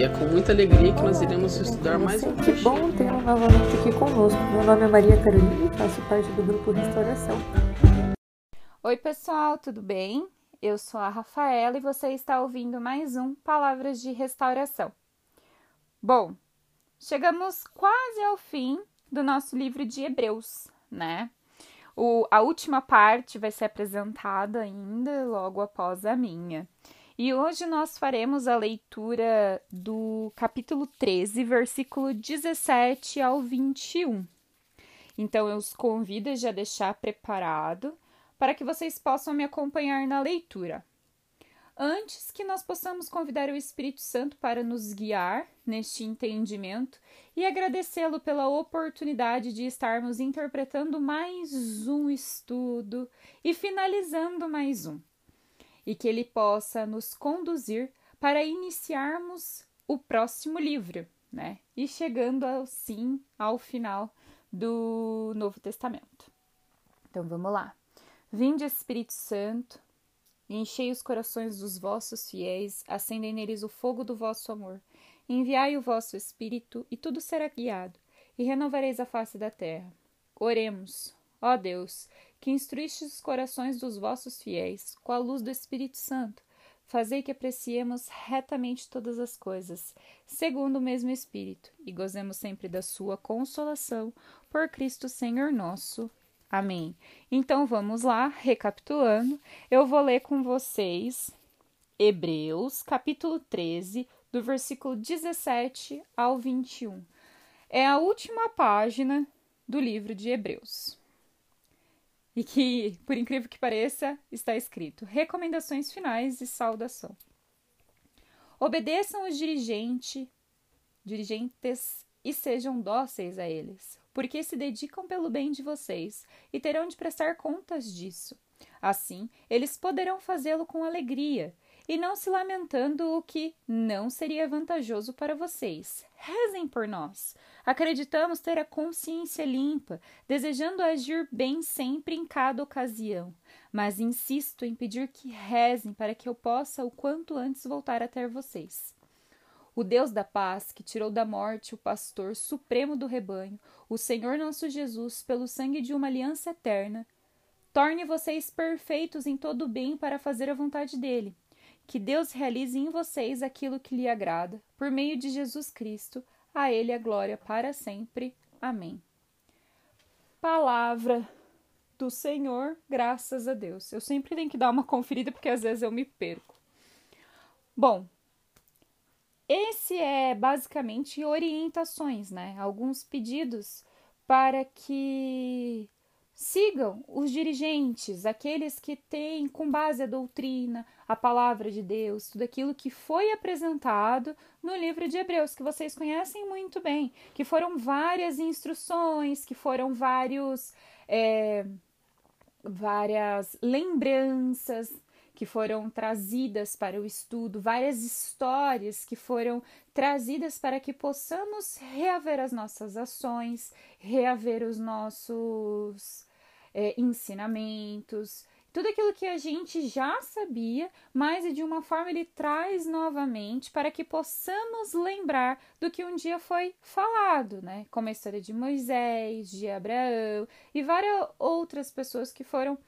e é com muita alegria que nós iremos estudar mais um Que bom tê-lo novamente aqui conosco. Meu nome é Maria Carolina e faço parte do grupo Restauração. Oi, pessoal, tudo bem? Eu sou a Rafaela e você está ouvindo mais um Palavras de Restauração. Bom, chegamos quase ao fim do nosso livro de Hebreus, né? O, a última parte vai ser apresentada ainda logo após a minha. E hoje nós faremos a leitura do capítulo 13, versículo 17 ao 21. Então eu os convido a já deixar preparado para que vocês possam me acompanhar na leitura. Antes que nós possamos convidar o Espírito Santo para nos guiar neste entendimento e agradecê-lo pela oportunidade de estarmos interpretando mais um estudo e finalizando mais um, e que ele possa nos conduzir para iniciarmos o próximo livro, né? E chegando assim ao final do Novo Testamento. Então vamos lá. Vinde Espírito Santo, enchei os corações dos vossos fiéis, acendei neles o fogo do vosso amor. Enviai o vosso Espírito, e tudo será guiado, e renovareis a face da terra. Oremos, ó Deus, que instruíste os corações dos vossos fiéis com a luz do Espírito Santo. Fazei que apreciemos retamente todas as coisas, segundo o mesmo Espírito, e gozemos sempre da sua consolação, por Cristo Senhor nosso. Amém. Então vamos lá, recapitulando, eu vou ler com vocês Hebreus, capítulo 13, do versículo 17 ao 21. É a última página do livro de Hebreus. E que, por incrível que pareça, está escrito: Recomendações finais e saudação. Obedeçam os dirigente, dirigentes e sejam dóceis a eles, porque se dedicam pelo bem de vocês e terão de prestar contas disso. Assim, eles poderão fazê-lo com alegria e não se lamentando o que não seria vantajoso para vocês. Rezem por nós. Acreditamos ter a consciência limpa, desejando agir bem sempre em cada ocasião, mas insisto em pedir que rezem para que eu possa o quanto antes voltar até vocês. O Deus da paz, que tirou da morte o pastor supremo do rebanho, o Senhor nosso Jesus, pelo sangue de uma aliança eterna, torne vocês perfeitos em todo o bem para fazer a vontade dele. Que Deus realize em vocês aquilo que lhe agrada, por meio de Jesus Cristo, a ele a glória para sempre. Amém. Palavra do Senhor, graças a Deus. Eu sempre tenho que dar uma conferida porque às vezes eu me perco. Bom, esse é basicamente orientações, né? Alguns pedidos para que sigam os dirigentes, aqueles que têm com base a doutrina, a palavra de Deus, tudo aquilo que foi apresentado no livro de Hebreus, que vocês conhecem muito bem, que foram várias instruções, que foram vários. É, várias lembranças que foram trazidas para o estudo, várias histórias que foram trazidas para que possamos reaver as nossas ações, reaver os nossos é, ensinamentos, tudo aquilo que a gente já sabia, mas de uma forma ele traz novamente para que possamos lembrar do que um dia foi falado, né? Como a história de Moisés, de Abraão e várias outras pessoas que foram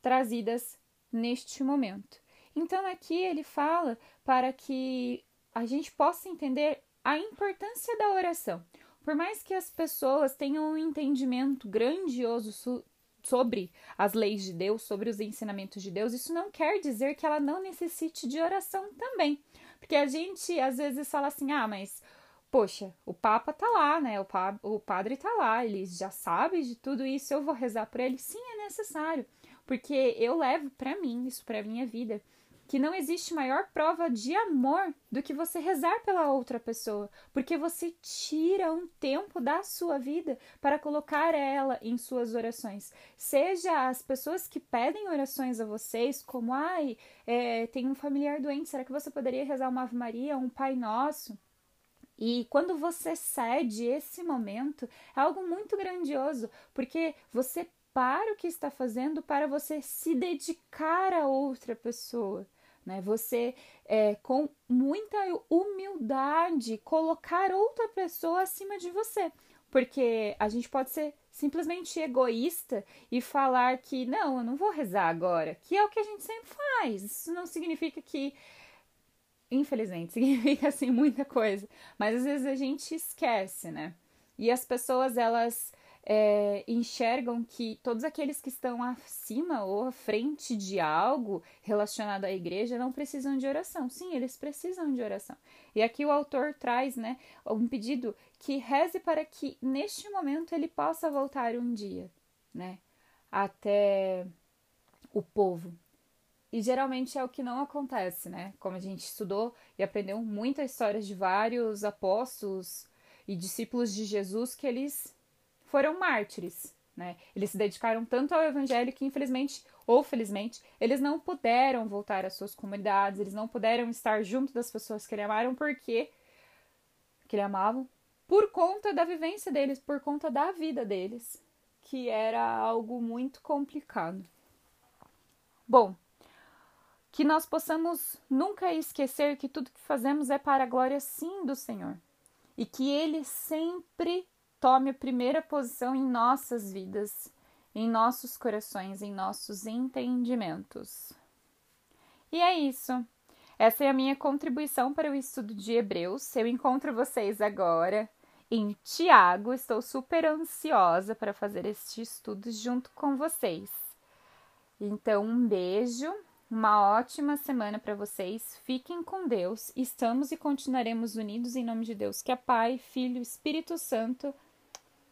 trazidas neste momento. Então aqui ele fala para que a gente possa entender a importância da oração. Por mais que as pessoas tenham um entendimento grandioso sobre as leis de Deus, sobre os ensinamentos de Deus, isso não quer dizer que ela não necessite de oração também. Porque a gente às vezes fala assim: "Ah, mas poxa, o Papa tá lá, né? O, pa o padre tá lá, ele já sabe de tudo isso, eu vou rezar por ele. Sim, é necessário, porque eu levo para mim, isso para minha vida, que não existe maior prova de amor do que você rezar pela outra pessoa, porque você tira um tempo da sua vida para colocar ela em suas orações. Seja as pessoas que pedem orações a vocês, como ai, é, tem um familiar doente, será que você poderia rezar uma Ave Maria, um Pai Nosso? E quando você cede esse momento, é algo muito grandioso, porque você para o que está fazendo para você se dedicar a outra pessoa. Né? Você, é, com muita humildade, colocar outra pessoa acima de você. Porque a gente pode ser simplesmente egoísta e falar que não, eu não vou rezar agora, que é o que a gente sempre faz. Isso não significa que infelizmente, significa assim muita coisa, mas às vezes a gente esquece, né? E as pessoas elas é, enxergam que todos aqueles que estão acima ou à frente de algo relacionado à igreja não precisam de oração. Sim, eles precisam de oração. E aqui o autor traz né, um pedido que reze para que neste momento ele possa voltar um dia né, até o povo. E geralmente é o que não acontece, né? Como a gente estudou e aprendeu muitas histórias de vários apóstolos e discípulos de Jesus que eles foram mártires, né? Eles se dedicaram tanto ao evangelho que infelizmente ou felizmente eles não puderam voltar às suas comunidades, eles não puderam estar junto das pessoas que ele amaram porque que ele amavam por conta da vivência deles, por conta da vida deles, que era algo muito complicado. Bom, que nós possamos nunca esquecer que tudo que fazemos é para a glória sim do Senhor e que ele sempre tome a primeira posição em nossas vidas, em nossos corações, em nossos entendimentos. E é isso. Essa é a minha contribuição para o estudo de Hebreus. Eu encontro vocês agora em Tiago. Estou super ansiosa para fazer este estudo junto com vocês. Então, um beijo, uma ótima semana para vocês. Fiquem com Deus. Estamos e continuaremos unidos em nome de Deus, que é Pai, Filho, Espírito Santo.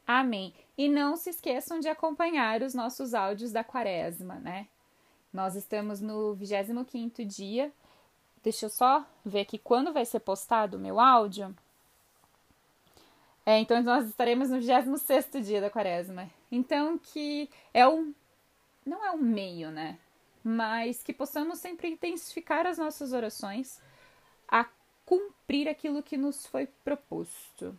Amém. E não se esqueçam de acompanhar os nossos áudios da quaresma, né? Nós estamos no 25 dia. Deixa eu só ver aqui quando vai ser postado o meu áudio. É, então nós estaremos no 26 dia da quaresma. Então que é um não é um meio, né? Mas que possamos sempre intensificar as nossas orações a cumprir aquilo que nos foi proposto.